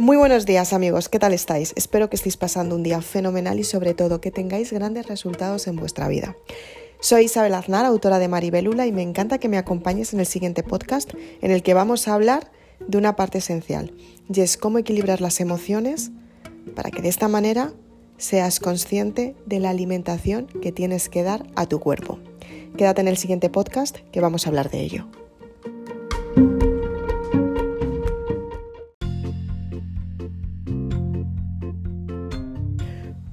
Muy buenos días amigos, ¿qué tal estáis? Espero que estéis pasando un día fenomenal y sobre todo que tengáis grandes resultados en vuestra vida. Soy Isabel Aznar, autora de Maribelula y me encanta que me acompañes en el siguiente podcast en el que vamos a hablar de una parte esencial y es cómo equilibrar las emociones para que de esta manera seas consciente de la alimentación que tienes que dar a tu cuerpo. Quédate en el siguiente podcast que vamos a hablar de ello.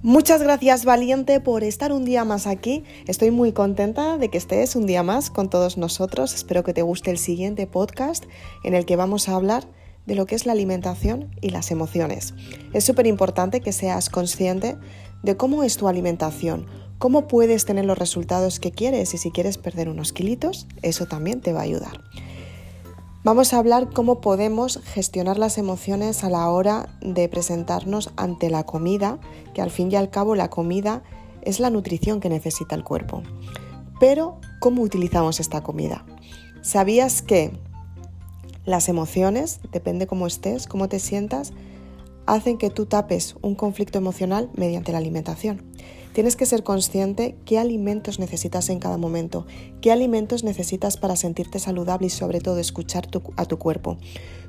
Muchas gracias valiente por estar un día más aquí. Estoy muy contenta de que estés un día más con todos nosotros. Espero que te guste el siguiente podcast en el que vamos a hablar de lo que es la alimentación y las emociones. Es súper importante que seas consciente de cómo es tu alimentación, cómo puedes tener los resultados que quieres y si quieres perder unos kilitos, eso también te va a ayudar. Vamos a hablar cómo podemos gestionar las emociones a la hora de presentarnos ante la comida, que al fin y al cabo la comida es la nutrición que necesita el cuerpo. Pero, ¿cómo utilizamos esta comida? ¿Sabías que las emociones, depende cómo estés, cómo te sientas, hacen que tú tapes un conflicto emocional mediante la alimentación? Tienes que ser consciente qué alimentos necesitas en cada momento, qué alimentos necesitas para sentirte saludable y sobre todo escuchar a tu cuerpo.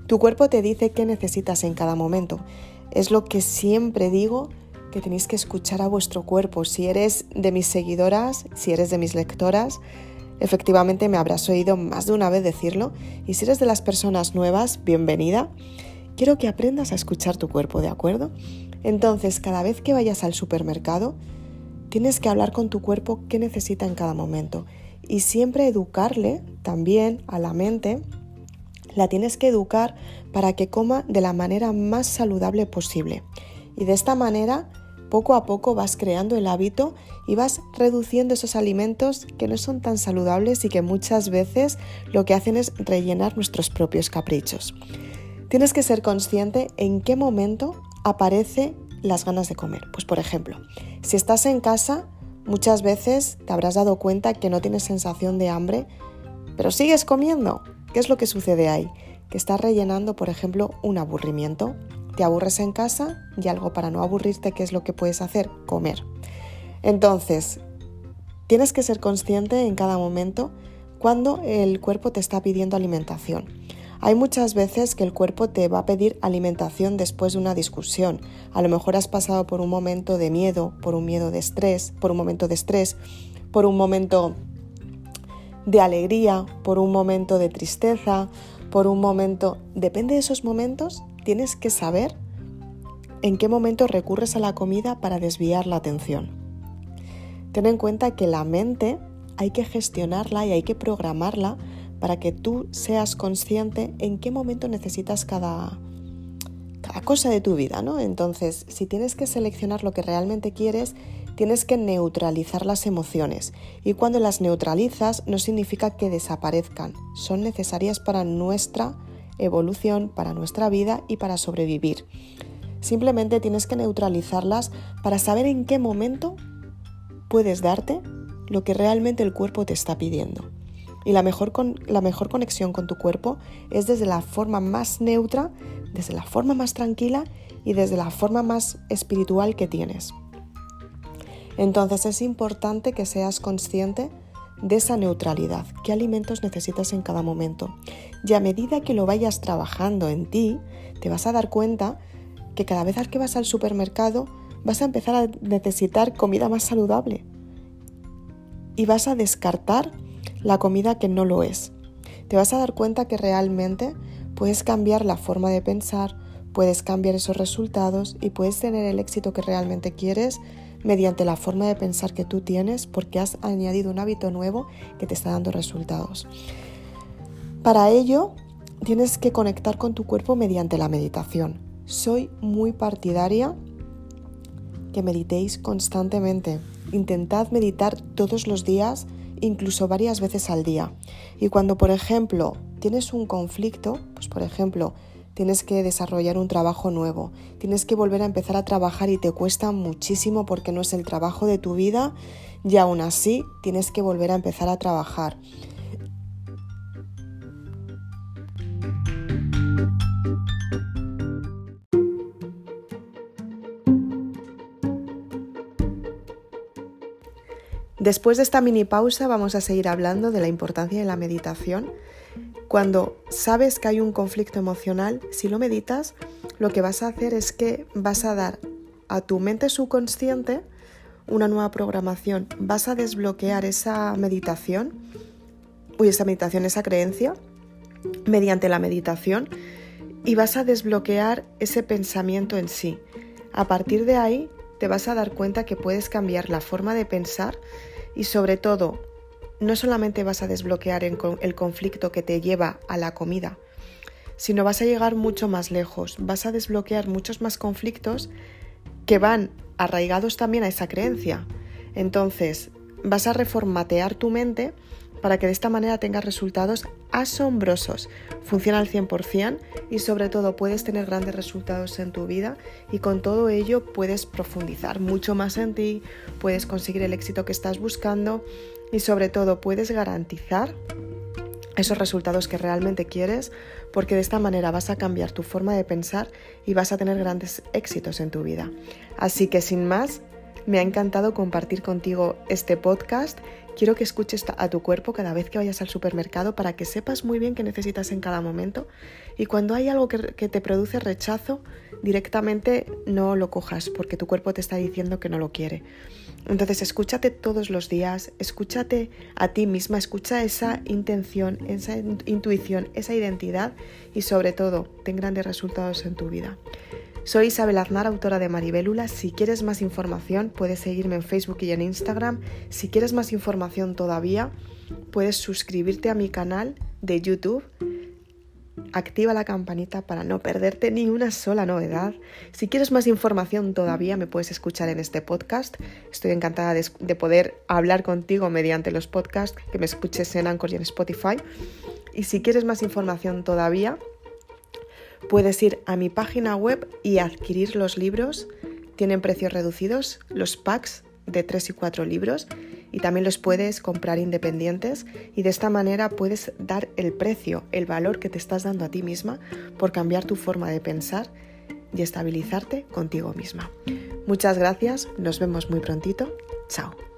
Tu cuerpo te dice qué necesitas en cada momento. Es lo que siempre digo que tenéis que escuchar a vuestro cuerpo. Si eres de mis seguidoras, si eres de mis lectoras, efectivamente me habrás oído más de una vez decirlo. Y si eres de las personas nuevas, bienvenida. Quiero que aprendas a escuchar tu cuerpo, ¿de acuerdo? Entonces, cada vez que vayas al supermercado, Tienes que hablar con tu cuerpo qué necesita en cada momento y siempre educarle también a la mente. La tienes que educar para que coma de la manera más saludable posible. Y de esta manera, poco a poco vas creando el hábito y vas reduciendo esos alimentos que no son tan saludables y que muchas veces lo que hacen es rellenar nuestros propios caprichos. Tienes que ser consciente en qué momento aparece las ganas de comer. Pues por ejemplo, si estás en casa, muchas veces te habrás dado cuenta que no tienes sensación de hambre, pero sigues comiendo. ¿Qué es lo que sucede ahí? Que estás rellenando, por ejemplo, un aburrimiento. Te aburres en casa y algo para no aburrirte, ¿qué es lo que puedes hacer? Comer. Entonces, tienes que ser consciente en cada momento cuando el cuerpo te está pidiendo alimentación. Hay muchas veces que el cuerpo te va a pedir alimentación después de una discusión. A lo mejor has pasado por un momento de miedo, por un miedo de estrés, por un momento de estrés, por un momento de alegría, por un momento de tristeza, por un momento... Depende de esos momentos, tienes que saber en qué momento recurres a la comida para desviar la atención. Ten en cuenta que la mente hay que gestionarla y hay que programarla para que tú seas consciente en qué momento necesitas cada, cosa de tu vida, ¿no? Entonces, si tienes que seleccionar lo que realmente quieres, tienes que neutralizar las emociones. Y cuando las neutralizas no significa que desaparezcan, son necesarias para nuestra evolución, para nuestra vida y para sobrevivir. Simplemente tienes que neutralizarlas para saber en qué momento puedes darte lo que realmente el cuerpo te está pidiendo. Y la mejor, la mejor conexión con tu cuerpo es desde la forma más neutra, desde la forma más tranquila y desde la forma más espiritual que tienes. Entonces es importante que seas consciente de esa neutralidad, qué alimentos necesitas en cada momento. Y a medida que lo vayas trabajando en ti, te vas a dar cuenta que cada vez que vas al supermercado vas a empezar a necesitar comida más saludable. Y vas a descartar la comida que no lo es. Te vas a dar cuenta que realmente puedes cambiar la forma de pensar, puedes cambiar esos resultados y puedes tener el éxito que realmente quieres mediante la forma de pensar que tú tienes porque has añadido un hábito nuevo que te está dando resultados. Para ello, tienes que conectar con tu cuerpo mediante la meditación. Soy muy partidaria que meditéis constantemente. Intentad meditar todos los días incluso varias veces al día. Y cuando, por ejemplo, tienes un conflicto, pues por ejemplo, tienes que desarrollar un trabajo nuevo, tienes que volver a empezar a trabajar y te cuesta muchísimo porque no es el trabajo de tu vida y aún así tienes que volver a empezar a trabajar. Después de esta mini pausa vamos a seguir hablando de la importancia de la meditación. Cuando sabes que hay un conflicto emocional, si lo meditas, lo que vas a hacer es que vas a dar a tu mente subconsciente una nueva programación. Vas a desbloquear esa meditación, uy, esa meditación, esa creencia, mediante la meditación y vas a desbloquear ese pensamiento en sí. A partir de ahí te vas a dar cuenta que puedes cambiar la forma de pensar y sobre todo no solamente vas a desbloquear el conflicto que te lleva a la comida, sino vas a llegar mucho más lejos, vas a desbloquear muchos más conflictos que van arraigados también a esa creencia. Entonces, vas a reformatear tu mente para que de esta manera tengas resultados asombrosos. Funciona al 100% y sobre todo puedes tener grandes resultados en tu vida y con todo ello puedes profundizar mucho más en ti, puedes conseguir el éxito que estás buscando y sobre todo puedes garantizar esos resultados que realmente quieres, porque de esta manera vas a cambiar tu forma de pensar y vas a tener grandes éxitos en tu vida. Así que sin más, me ha encantado compartir contigo este podcast. Quiero que escuches a tu cuerpo cada vez que vayas al supermercado para que sepas muy bien qué necesitas en cada momento. Y cuando hay algo que, te produce rechazo, directamente no lo cojas porque tu cuerpo te está diciendo que no lo quiere. Entonces escúchate todos los días, escúchate a ti misma, escucha esa intención, esa intuición, esa identidad y sobre todo ten grandes resultados en tu vida. Soy Isabel Aznar, autora de Maribélula. Si quieres más información, puedes seguirme en Facebook y en Instagram. Si quieres más información todavía, puedes suscribirte a mi canal de YouTube. Activa la campanita para no perderte ni una sola novedad. Si quieres más información todavía, me puedes escuchar en este podcast. Estoy encantada de, de poder hablar contigo mediante los podcasts, que me escuches en Anchor y en Spotify. Y si quieres más información todavía, Puedes ir a mi página web y adquirir los libros. Tienen precios reducidos, los packs de 3 y 4 libros y también los puedes comprar independientes y de esta manera puedes dar el precio, el valor que te estás dando a ti misma por cambiar tu forma de pensar y estabilizarte contigo misma. Muchas gracias, nos vemos muy prontito. Chao.